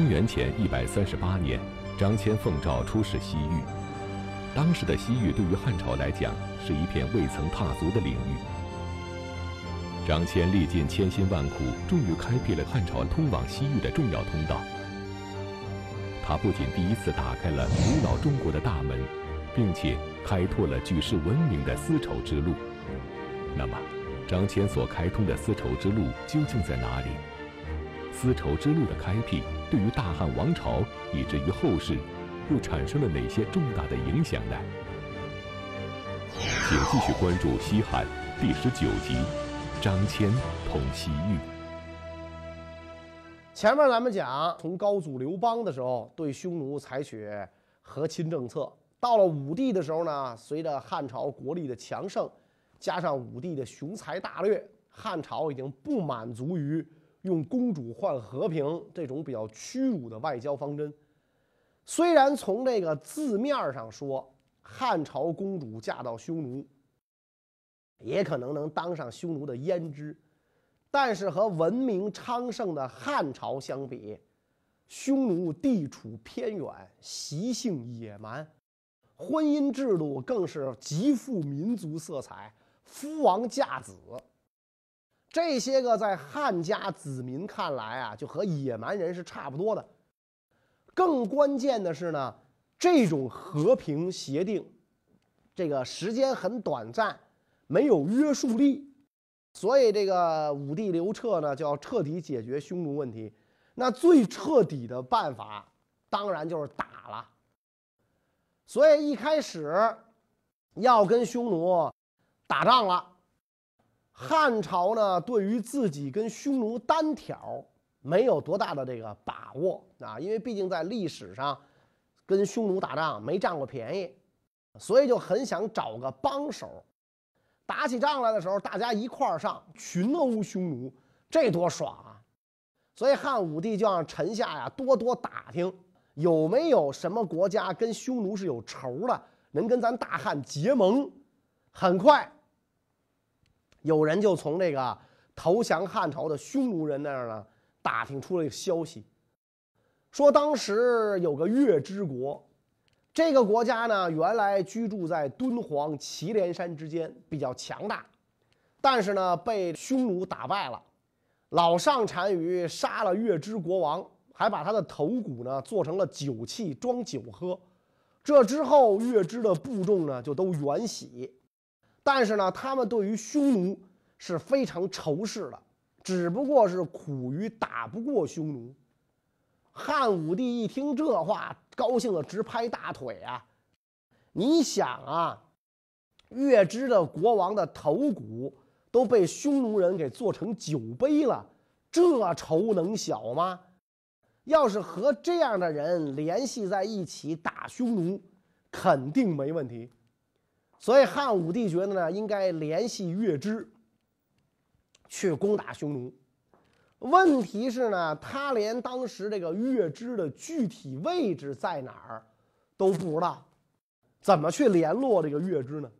公元前一百三十八年，张骞奉诏出使西域。当时的西域对于汉朝来讲是一片未曾踏足的领域。张骞历尽千辛万苦，终于开辟了汉朝通往西域的重要通道。他不仅第一次打开了古老中国的大门，并且开拓了举世闻名的丝绸之路。那么，张骞所开通的丝绸之路究竟在哪里？丝绸之路的开辟对于大汉王朝以至于后世，又产生了哪些重大的影响呢？请继续关注《西汉》第十九集：张骞通西域。前面咱们讲，从高祖刘邦的时候对匈奴采取和亲政策，到了武帝的时候呢，随着汉朝国力的强盛。加上武帝的雄才大略，汉朝已经不满足于用公主换和平这种比较屈辱的外交方针。虽然从这个字面上说，汉朝公主嫁到匈奴，也可能能当上匈奴的胭脂，但是和文明昌盛的汉朝相比，匈奴地处偏远，习性野蛮，婚姻制度更是极富民族色彩。夫王嫁子，这些个在汉家子民看来啊，就和野蛮人是差不多的。更关键的是呢，这种和平协定，这个时间很短暂，没有约束力，所以这个武帝刘彻呢，就要彻底解决匈奴问题。那最彻底的办法，当然就是打了。所以一开始要跟匈奴。打仗了，汉朝呢，对于自己跟匈奴单挑没有多大的这个把握啊，因为毕竟在历史上跟匈奴打仗没占过便宜，所以就很想找个帮手。打起仗来的时候，大家一块儿上群殴匈奴，这多爽啊！所以汉武帝就让臣下呀多多打听有没有什么国家跟匈奴是有仇的，能跟咱大汉结盟。很快。有人就从这个投降汉朝的匈奴人那儿呢打听出了一个消息，说当时有个月之国，这个国家呢原来居住在敦煌祁连山之间，比较强大，但是呢被匈奴打败了，老上单于杀了月之国王，还把他的头骨呢做成了酒器装酒喝，这之后月之的部众呢就都远徙。但是呢，他们对于匈奴是非常仇视的，只不过是苦于打不过匈奴。汉武帝一听这话，高兴的直拍大腿啊！你想啊，月支的国王的头骨都被匈奴人给做成酒杯了，这仇能小吗？要是和这样的人联系在一起打匈奴，肯定没问题。所以汉武帝觉得呢，应该联系月支去攻打匈奴。问题是呢，他连当时这个月支的具体位置在哪儿都不知道，怎么去联络这个月支呢？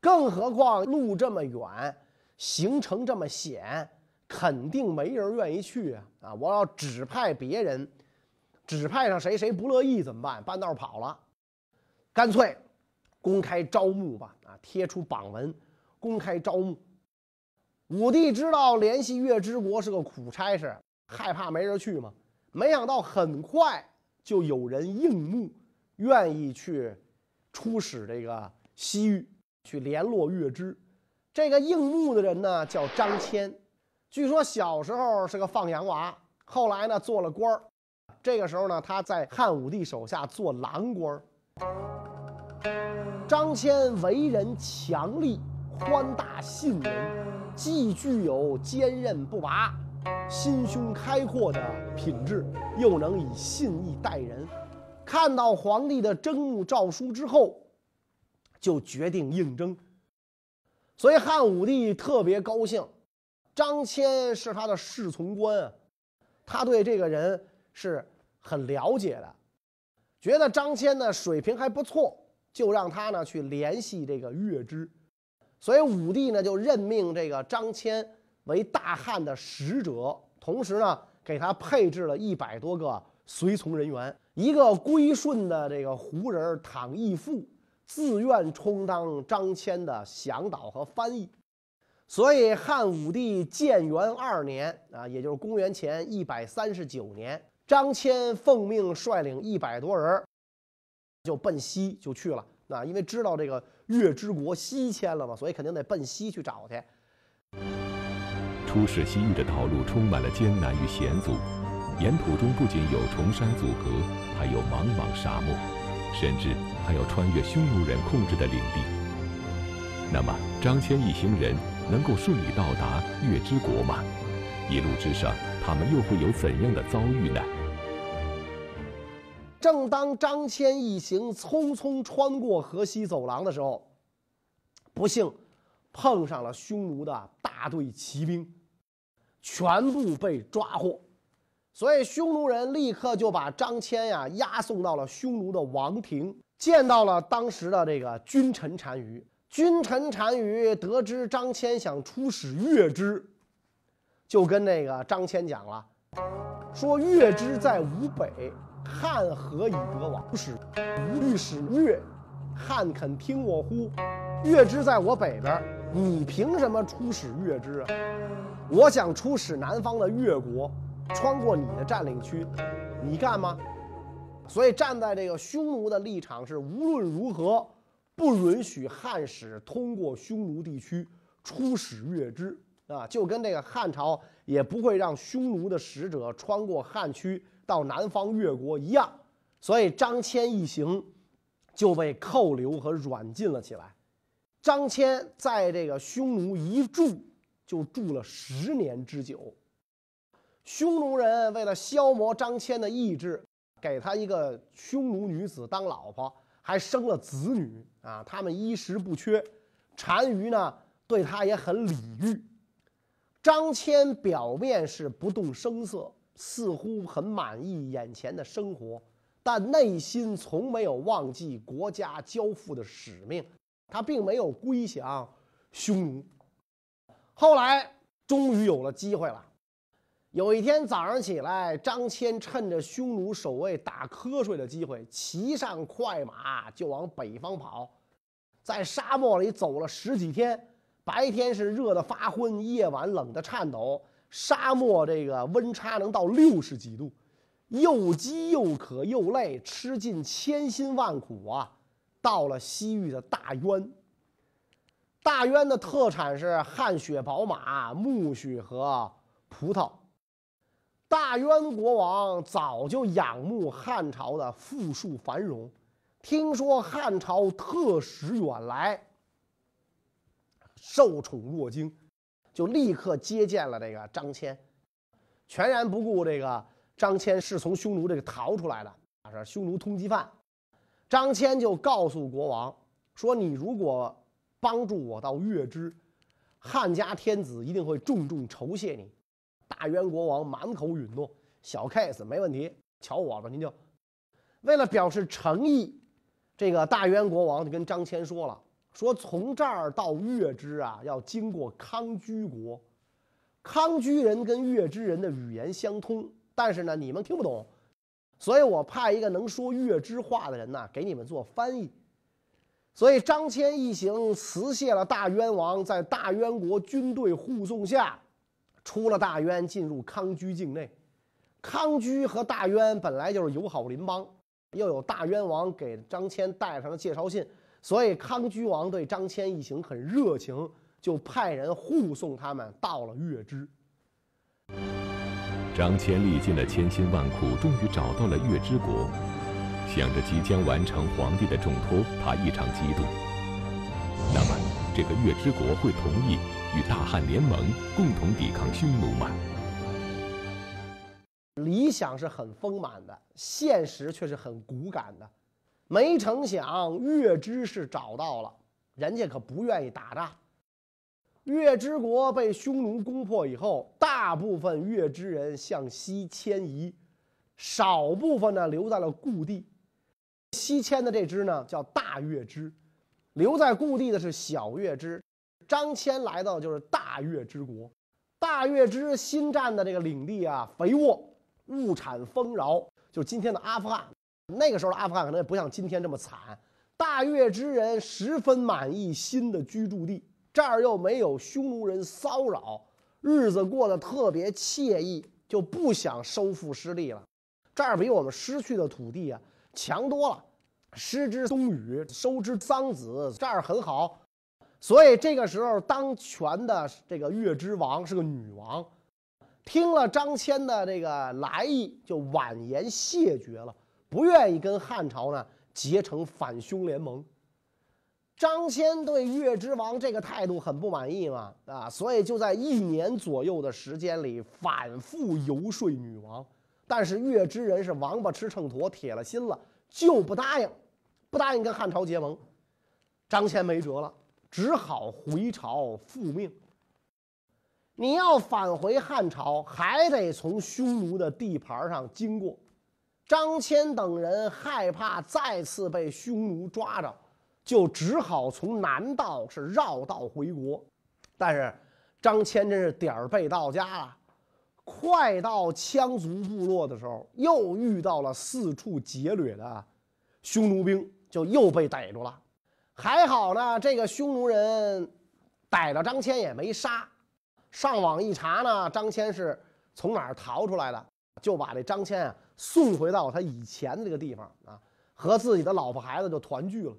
更何况路这么远，行程这么险，肯定没人愿意去啊！啊，我要指派别人，指派上谁谁不乐意怎么办？半道跑了，干脆。公开招募吧，啊，贴出榜文，公开招募。武帝知道联系月之国是个苦差事，害怕没人去嘛。没想到很快就有人应募，愿意去出使这个西域，去联络月之。这个应募的人呢，叫张骞。据说小时候是个放羊娃，后来呢做了官儿。这个时候呢，他在汉武帝手下做郎官。张骞为人强力、宽大、信人，既具有坚韧不拔、心胸开阔的品质，又能以信义待人。看到皇帝的征募诏书之后，就决定应征。所以汉武帝特别高兴，张骞是他的侍从官啊，他对这个人是很了解的，觉得张骞呢水平还不错。就让他呢去联系这个月支，所以武帝呢就任命这个张骞为大汉的使者，同时呢给他配置了一百多个随从人员，一个归顺的这个胡人唐义父，自愿充当张骞的向导和翻译。所以汉武帝建元二年啊，也就是公元前一百三十九年，张骞奉命率领一百多人，就奔西就去了。那因为知道这个月之国西迁了嘛，所以肯定得奔西去找去。出使西域的道路充满了艰难与险阻。沿途中不仅有崇山阻隔，还有茫茫沙漠，甚至还有穿越匈奴人控制的领地。那么，张骞一行人能够顺利到达月之国吗？一路之上，他们又会有怎样的遭遇呢？正当张骞一行匆匆穿过河西走廊的时候，不幸碰上了匈奴的大队骑兵，全部被抓获。所以匈奴人立刻就把张骞呀押送到了匈奴的王庭，见到了当时的这个君臣单于。君臣单于得知张骞想出使月支，就跟那个张骞讲了，说月支在吴北，汉何以得往？使吴欲使越，汉肯听我乎？越之在我北边，你凭什么出使越之啊？我想出使南方的越国。穿过你的占领区，你干吗？所以站在这个匈奴的立场是，无论如何不允许汉使通过匈奴地区出使越之啊，就跟这个汉朝也不会让匈奴的使者穿过汉区到南方越国一样。所以张骞一行就被扣留和软禁了起来。张骞在这个匈奴一住就住了十年之久。匈奴人为了消磨张骞的意志，给他一个匈奴女子当老婆，还生了子女啊！他们衣食不缺，单于呢对他也很礼遇。张骞表面是不动声色，似乎很满意眼前的生活，但内心从没有忘记国家交付的使命，他并没有归降匈奴。后来终于有了机会了。有一天早上起来，张骞趁着匈奴守卫打瞌睡的机会，骑上快马就往北方跑。在沙漠里走了十几天，白天是热得发昏，夜晚冷得颤抖。沙漠这个温差能到六十几度，又饥又渴又累，吃尽千辛万苦啊！到了西域的大渊。大渊的特产是汗血宝马、苜蓿和葡萄。大渊国王早就仰慕汉朝的富庶繁荣，听说汉朝特使远来，受宠若惊，就立刻接见了这个张骞，全然不顾这个张骞是从匈奴这个逃出来的，是匈奴通缉犯。张骞就告诉国王说：“你如果帮助我到月支，汉家天子一定会重重酬谢你。”大渊国王满口允诺，小 case 没问题，瞧我吧，您就为了表示诚意，这个大渊国王就跟张骞说了，说从这儿到月支啊，要经过康居国，康居人跟月支人的语言相通，但是呢，你们听不懂，所以我派一个能说月支话的人呢，给你们做翻译。所以张骞一行辞谢了大渊王，在大渊国军队护送下。出了大渊，进入康居境内。康居和大渊本来就是友好邻邦，又有大渊王给张骞带上了介绍信，所以康居王对张骞一行很热情，就派人护送他们到了月支。张骞历尽了千辛万苦，终于找到了月支国，想着即将完成皇帝的重托，他异常激动。那么，这个月支国会同意？与大汉联盟，共同抵抗匈奴吗？理想是很丰满的，现实却是很骨感的。没成想，月支是找到了，人家可不愿意打仗。月支国被匈奴攻破以后，大部分月支人向西迁移，少部分呢留在了故地。西迁的这支呢叫大月支，留在故地的是小月支。张骞来到就是大月之国，大月之新占的这个领地啊，肥沃，物产丰饶，就今天的阿富汗。那个时候的阿富汗可能也不像今天这么惨。大越之人十分满意新的居住地，这儿又没有匈奴人骚扰，日子过得特别惬意，就不想收复失地了。这儿比我们失去的土地啊强多了，失之东隅，收之桑梓，这儿很好。所以这个时候当权的这个月之王是个女王。听了张骞的这个来意，就婉言谢绝了，不愿意跟汉朝呢结成反匈联盟。张骞对月之王这个态度很不满意嘛，啊，所以就在一年左右的时间里反复游说女王，但是月之人是王八吃秤砣，铁了心了就不答应，不答应跟汉朝结盟。张骞没辙了，只好回朝复命。你要返回汉朝，还得从匈奴的地盘上经过。张骞等人害怕再次被匈奴抓着，就只好从南道是绕道回国。但是张骞真是点儿背到家了，快到羌族部落的时候，又遇到了四处劫掠的匈奴兵，就又被逮住了。还好呢，这个匈奴人逮着张骞也没杀。上网一查呢，张骞是从哪儿逃出来的，就把这张骞啊送回到他以前的这个地方啊，和自己的老婆孩子就团聚了。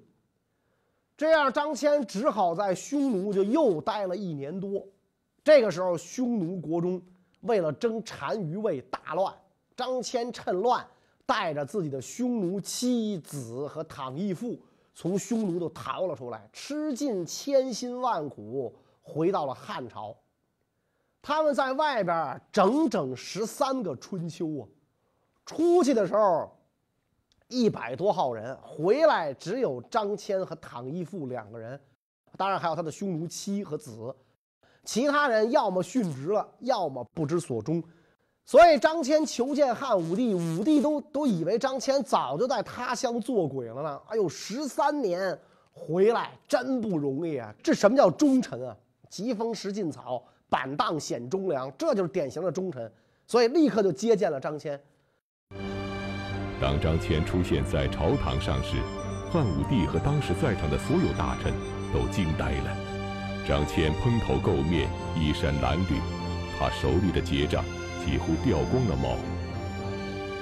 这样，张骞只好在匈奴就又待了一年多。这个时候，匈奴国中为了争单于位大乱，张骞趁乱带着自己的匈奴妻子和躺义父从匈奴都逃了出来，吃尽千辛万苦回到了汉朝。他们在外边整整十三个春秋啊，出去的时候一百多号人，回来只有张骞和唐义父两个人，当然还有他的匈奴妻和子，其他人要么殉职了，要么不知所终。所以张骞求见汉武帝，武帝都都以为张骞早就在他乡做鬼了呢。哎呦，十三年回来真不容易啊！这什么叫忠臣啊？疾风识劲草。板荡显忠良，这就是典型的忠臣，所以立刻就接见了张骞。当张骞出现在朝堂上时，汉武帝和当时在场的所有大臣都惊呆了。张骞蓬头垢面，衣衫褴褛，他手里的结杖几乎掉光了毛。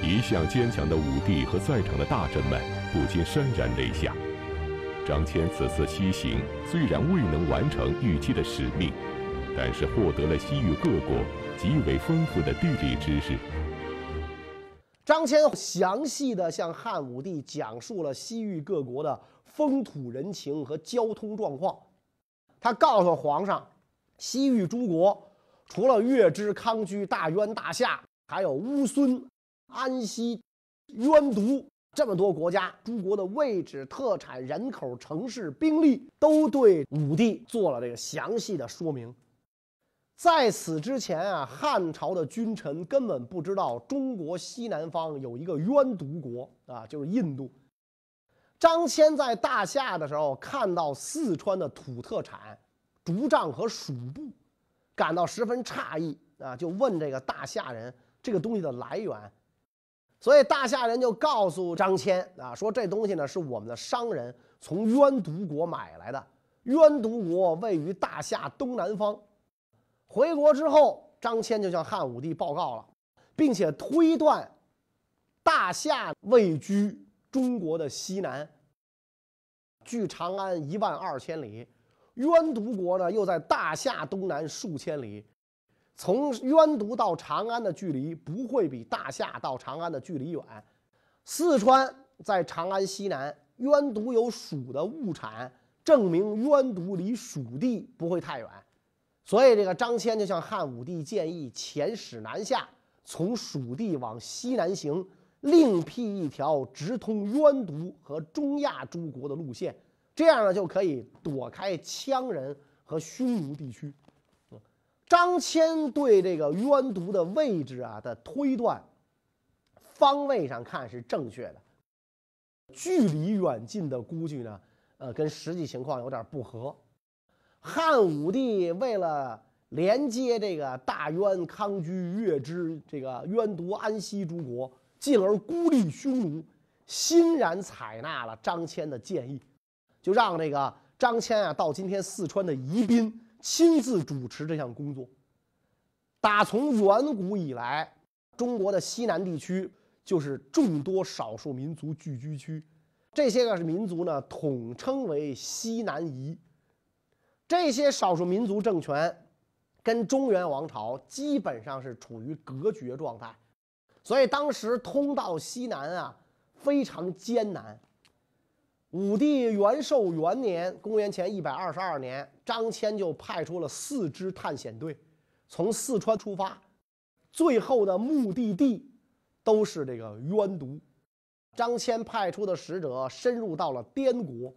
一向坚强的武帝和在场的大臣们不禁潸然泪下。张骞此次西行虽然未能完成预期的使命。但是获得了西域各国极为丰富的地理知识。张骞详细的向汉武帝讲述了西域各国的风土人情和交通状况。他告诉皇上，西域诸国除了月支、康居、大渊、大夏，还有乌孙、安息、渊渎这么多国家，诸国的位置、特产、人口、城市、兵力，都对武帝做了这个详细的说明。在此之前啊，汉朝的君臣根本不知道中国西南方有一个渊渎国啊，就是印度。张骞在大夏的时候看到四川的土特产竹杖和鼠布，感到十分诧异啊，就问这个大夏人这个东西的来源。所以大夏人就告诉张骞啊，说这东西呢是我们的商人从渊渎国买来的。渊渎国位于大夏东南方。回国之后，张骞就向汉武帝报告了，并且推断大夏位居中国的西南，距长安一万二千里；渊渎国呢又在大夏东南数千里。从渊渎到长安的距离不会比大夏到长安的距离远。四川在长安西南，渊渎有蜀的物产，证明渊渎离蜀地不会太远。所以，这个张骞就向汉武帝建议遣使南下，从蜀地往西南行，另辟一条直通渊渎和中亚诸国的路线，这样呢就可以躲开羌人和匈奴地区。张骞对这个渊渎的位置啊的推断，方位上看是正确的，距离远近的估计呢，呃，跟实际情况有点不合。汉武帝为了连接这个大渊、康居、月支、这个渊独、安息诸国，进而孤立匈奴，欣然采纳了张骞的建议，就让这个张骞啊到今天四川的宜宾亲自主持这项工作。打从远古以来，中国的西南地区就是众多少数民族聚居区，这些个是民族呢，统称为西南夷。这些少数民族政权跟中原王朝基本上是处于隔绝状态。所以当时通到西南啊非常艰难。武帝元寿元年（公元前一百二十二年），张骞就派出了四支探险队，从四川出发，最后的目的地都是这个渊毒。张骞派出的使者深入到了滇国，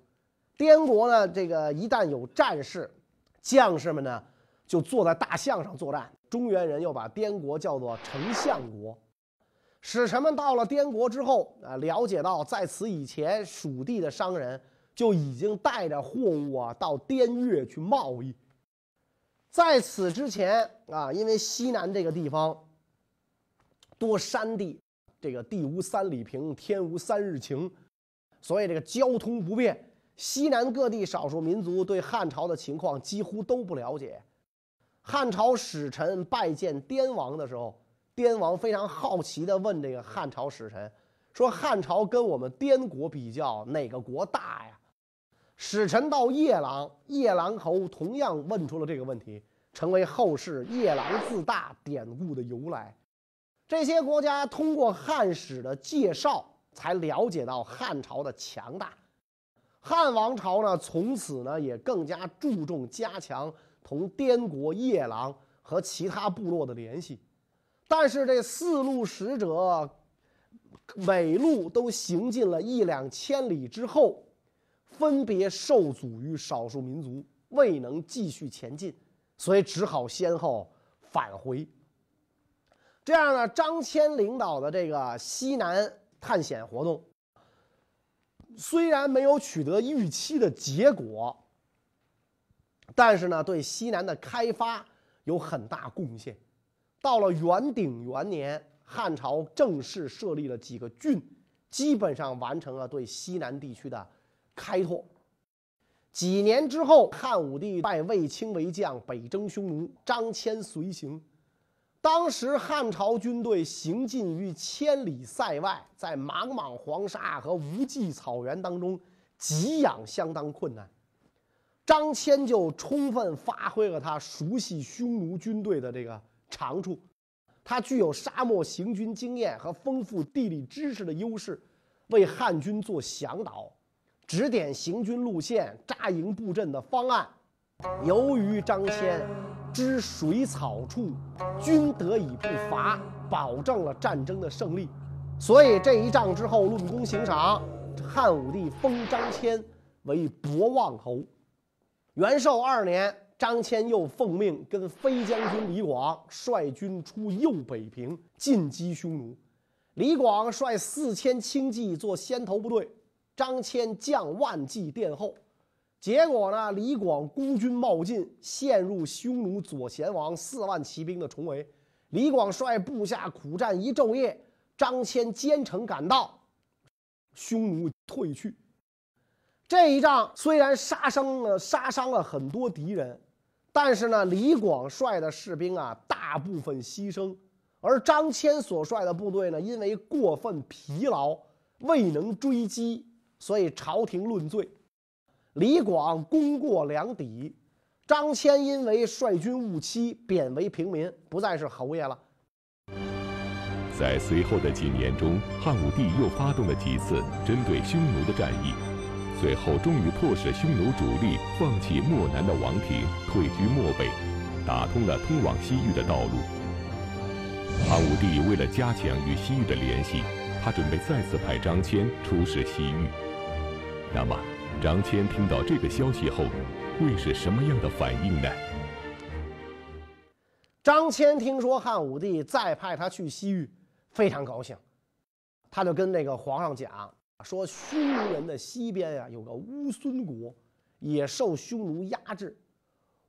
滇国呢，这个一旦有战事，将士们呢就坐在大象上作战。中原人又把滇国叫做丞相国。使臣们到了滇国之后啊，了解到在此以前，蜀地的商人就已经带着货物啊到滇越去贸易。在此之前啊，因为西南这个地方多山地，这个地无三里平，天无三日晴，所以这个交通不便。西南各地少数民族对汉朝的情况几乎都不了解。汉朝使臣拜见滇王的时候。滇王非常好奇地问这个汉朝使臣：“说汉朝跟我们滇国比较，哪个国大呀？”使臣到夜郎，夜郎侯同样问出了这个问题，成为后世“夜郎自大”典故的由来。这些国家通过汉史的介绍，才了解到汉朝的强大。汉王朝呢，从此呢也更加注重加强同滇国夜郎和其他部落的联系。但是这四路使者，每路都行进了一两千里之后，分别受阻于少数民族，未能继续前进，所以只好先后返回。这样呢，张骞领导的这个西南探险活动，虽然没有取得预期的结果，但是呢，对西南的开发有很大贡献。到了元鼎元年，汉朝正式设立了几个郡，基本上完成了对西南地区的开拓。几年之后，汉武帝拜卫青为将，北征匈奴，张骞随行。当时汉朝军队行进于千里塞外，在茫茫黄沙和无际草原当中，给养相当困难。张骞就充分发挥了他熟悉匈奴军队的这个。长处，他具有沙漠行军经验和丰富地理知识的优势，为汉军做向导，指点行军路线、扎营布阵的方案。由于张骞知水草处，均得以不伐，保证了战争的胜利，所以这一仗之后论功行赏，汉武帝封张骞为博望侯。元寿二年。张骞又奉命跟飞将军李广率军出右北平进击匈奴。李广率四千轻骑做先头部队，张骞将万骑殿后。结果呢，李广孤军冒进，陷入匈奴左贤王四万骑兵的重围。李广率部下苦战一昼夜，张骞兼程赶到，匈奴退去。这一仗虽然杀伤了杀伤了很多敌人。但是呢，李广率的士兵啊，大部分牺牲，而张骞所率的部队呢，因为过分疲劳，未能追击，所以朝廷论罪。李广功过两抵，张骞因为率军误期，贬为平民，不再是侯爷了。在随后的几年中，汉武帝又发动了几次针对匈奴的战役。最后，终于迫使匈奴主力放弃漠南的王庭，退居漠北，打通了通往西域的道路。汉武帝为了加强与西域的联系，他准备再次派张骞出使西域。那么，张骞听到这个消息后，会是什么样的反应呢？张骞听说汉武帝再派他去西域，非常高兴，他就跟那个皇上讲。说匈奴人的西边呀，有个乌孙国，也受匈奴压制。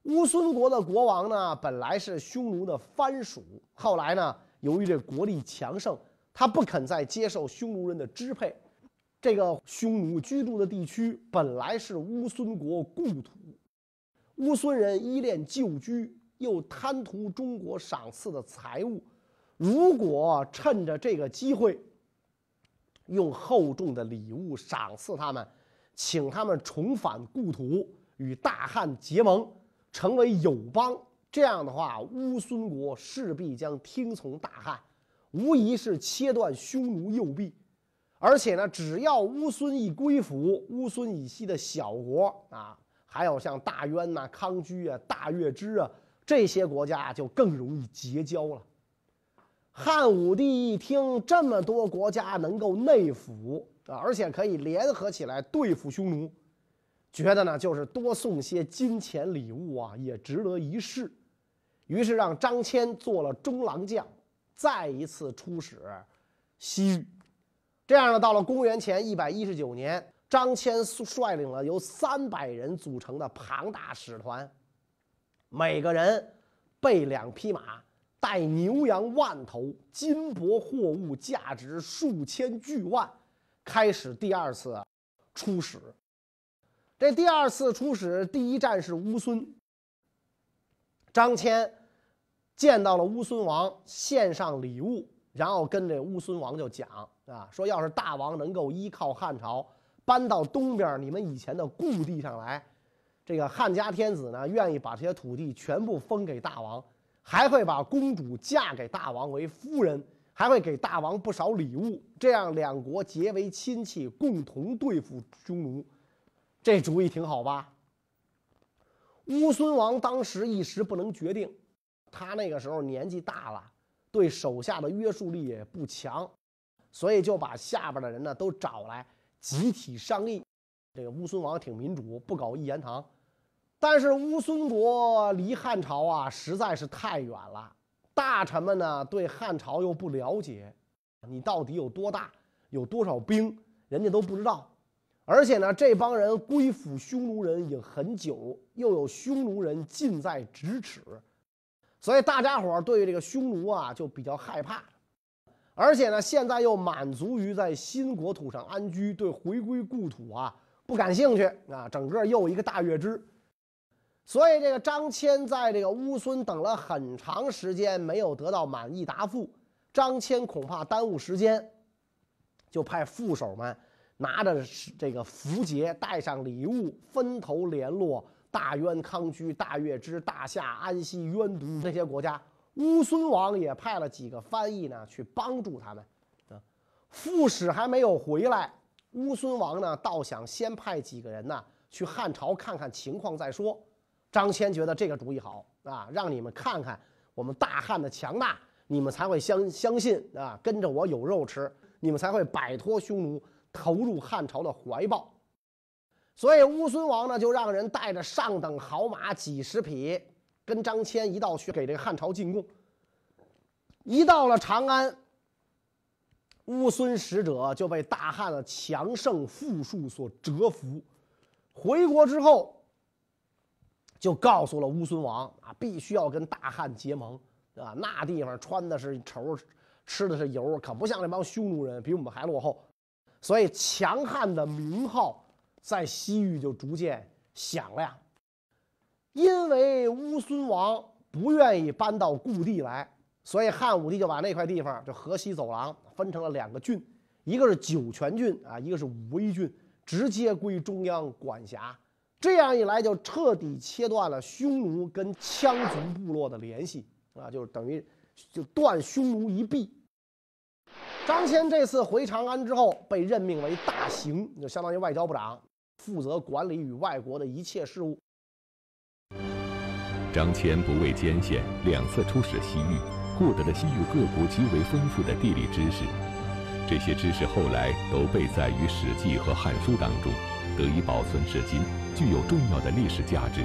乌孙国的国王呢，本来是匈奴的藩属，后来呢，由于这国力强盛，他不肯再接受匈奴人的支配。这个匈奴居住的地区本来是乌孙国故土，乌孙人依恋旧居，又贪图中国赏赐的财物。如果趁着这个机会，用厚重的礼物赏赐他们，请他们重返故土，与大汉结盟，成为友邦，这样的话，乌孙国势必将听从大汉，无疑是切断匈奴右臂。而且呢，只要乌孙一归附，乌孙以西的小国啊，还有像大渊呐、康居啊、大月支啊这些国家，就更容易结交了。汉武帝一听这么多国家能够内服啊，而且可以联合起来对付匈奴，觉得呢就是多送些金钱礼物啊，也值得一试。于是让张骞做了中郎将，再一次出使西域。这样呢，到了公元前一百一十九年，张骞率领了由三百人组成的庞大使团，每个人备两匹马，带牛羊万头，金帛货物价值数千巨万，开始第二次出使。这第二次出使，第一站是乌孙。张骞见到了乌孙王，献上礼物。然后跟这乌孙王就讲啊，说要是大王能够依靠汉朝搬到东边你们以前的故地上来，这个汉家天子呢愿意把这些土地全部封给大王，还会把公主嫁给大王为夫人，还会给大王不少礼物，这样两国结为亲戚，共同对付匈奴，这主意挺好吧？乌孙王当时一时不能决定，他那个时候年纪大了。对手下的约束力也不强，所以就把下边的人呢都找来集体商议。这个乌孙王挺民主，不搞一言堂。但是乌孙国离汉朝啊实在是太远了，大臣们呢对汉朝又不了解，你到底有多大，有多少兵，人家都不知道。而且呢，这帮人归附匈奴人已经很久，又有匈奴人近在咫尺。所以大家伙儿对这个匈奴啊就比较害怕，而且呢，现在又满足于在新国土上安居，对回归故土啊不感兴趣啊，整个又一个大月支。所以这个张骞在这个乌孙等了很长时间，没有得到满意答复。张骞恐怕耽误时间，就派副手们拿着这个符节，带上礼物，分头联络。大渊、康居、大月支、大夏、安息、渊都这些国家，乌孙王也派了几个翻译呢，去帮助他们。啊，副使还没有回来，乌孙王呢，倒想先派几个人呢，去汉朝看看情况再说。张骞觉得这个主意好啊，让你们看看我们大汉的强大，你们才会相相信啊，跟着我有肉吃，你们才会摆脱匈奴，投入汉朝的怀抱。所以乌孙王呢，就让人带着上等好马几十匹，跟张骞一道去给这个汉朝进贡。一到了长安，乌孙使者就被大汉的强盛富庶所折服。回国之后，就告诉了乌孙王啊，必须要跟大汉结盟啊。那地方穿的是绸，吃的是油，可不像那帮匈奴人，比我们还落后。所以强悍的名号。在西域就逐渐响亮，因为乌孙王不愿意搬到故地来，所以汉武帝就把那块地方，就河西走廊分成了两个郡，一个是酒泉郡啊，一个是武威郡，直接归中央管辖。这样一来，就彻底切断了匈奴跟羌族部落的联系啊，就等于就断匈奴一臂。张骞这次回长安之后，被任命为大行，就相当于外交部长。负责管理与外国的一切事务。张骞不畏艰险，两次出使西域，获得了西域各国极为丰富的地理知识。这些知识后来都被载于《史记》和《汉书》当中，得以保存至今，具有重要的历史价值。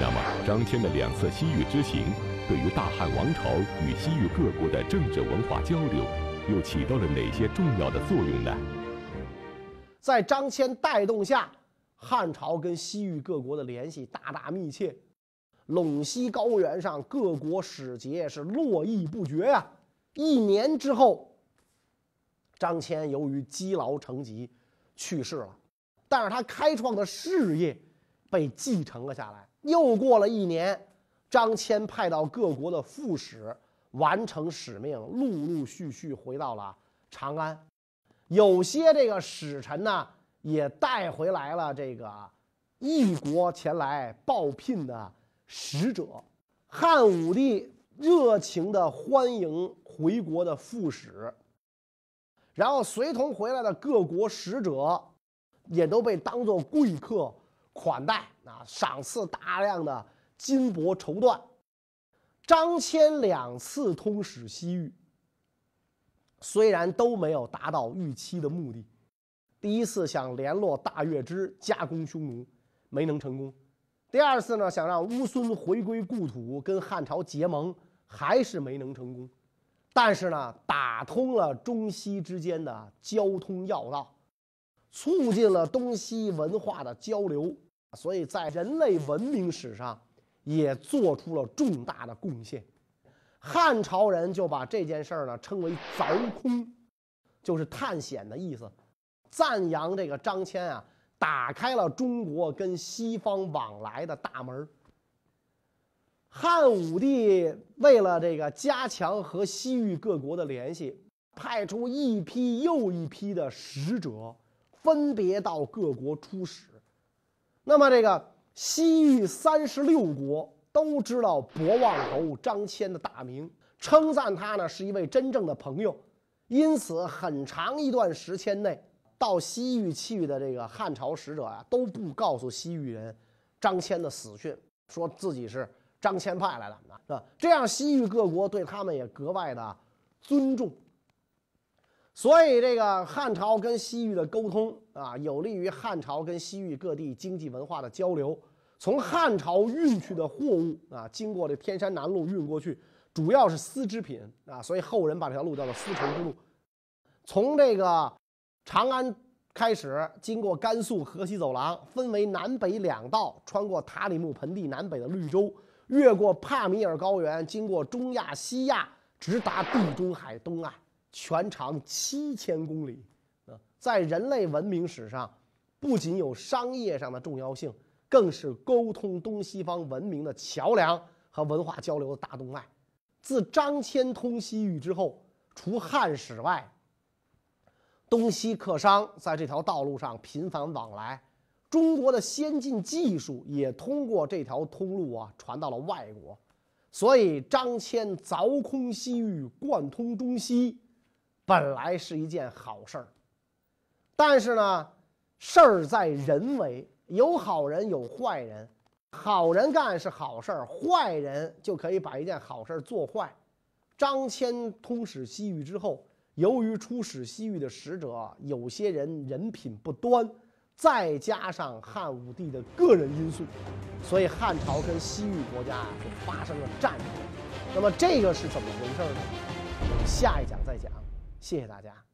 那么，张骞的两次西域之行，对于大汉王朝与西域各国的政治文化交流，又起到了哪些重要的作用呢？在张骞带动下，汉朝跟西域各国的联系大大密切，陇西高原上各国使节是络绎不绝呀。一年之后，张骞由于积劳成疾去世了，但是他开创的事业被继承了下来。又过了一年，张骞派到各国的副使完成使命，陆陆续续回到了长安。有些这个使臣呢，也带回来了这个异国前来报聘的使者。汉武帝热情地欢迎回国的副使，然后随同回来的各国使者，也都被当作贵客款待啊，赏赐大量的金帛绸缎。张骞两次通使西域，虽然都没有达到预期的目的。第一次想联络大月支加攻匈奴，没能成功；第二次呢，想让乌孙回归故土跟汉朝结盟，还是没能成功。但是呢，打通了中西之间的交通要道，促进了东西文化的交流，所以在人类文明史上也做出了重大的贡献。汉朝人就把这件事儿呢称为“凿空”，就是探险的意思，赞扬这个张骞啊，打开了中国跟西方往来的大门。汉武帝为了这个加强和西域各国的联系，派出一批又一批的使者，分别到各国出使。那么，这个西域三十六国都知道博望侯张骞的大名，称赞他呢是一位真正的朋友。因此，很长一段时间内，到西域去的这个汉朝使者啊，都不告诉西域人张骞的死讯，说自己是。张骞派来的，是吧？这样西域各国对他们也格外的尊重，所以这个汉朝跟西域的沟通啊，有利于汉朝跟西域各地经济文化的交流。从汉朝运去的货物啊，经过这天山南路运过去，主要是丝织品啊，所以后人把这条路叫做丝绸之路。从这个长安开始，经过甘肃河西走廊，分为南北两道，穿过塔里木盆地南北的绿洲。越过帕米尔高原，经过中亚、西亚，直达地中海东岸，全长七千公里。啊，在人类文明史上，不仅有商业上的重要性，更是沟通东西方文明的桥梁和文化交流的大动脉。自张骞通西域之后，除汉使外，东西客商在这条道路上频繁往来。中国的先进技术也通过这条通路啊传到了外国，所以张骞凿空西域、贯通中西，本来是一件好事儿。但是呢，事儿在人为，有好人有坏人，好人干是好事儿，坏人就可以把一件好事儿做坏。张骞通使西域之后，由于出使西域的使者有些人人品不端。再加上汉武帝的个人因素，所以汉朝跟西域国家就发生了战争。那么这个是怎么回事呢？我们下一讲再讲。谢谢大家。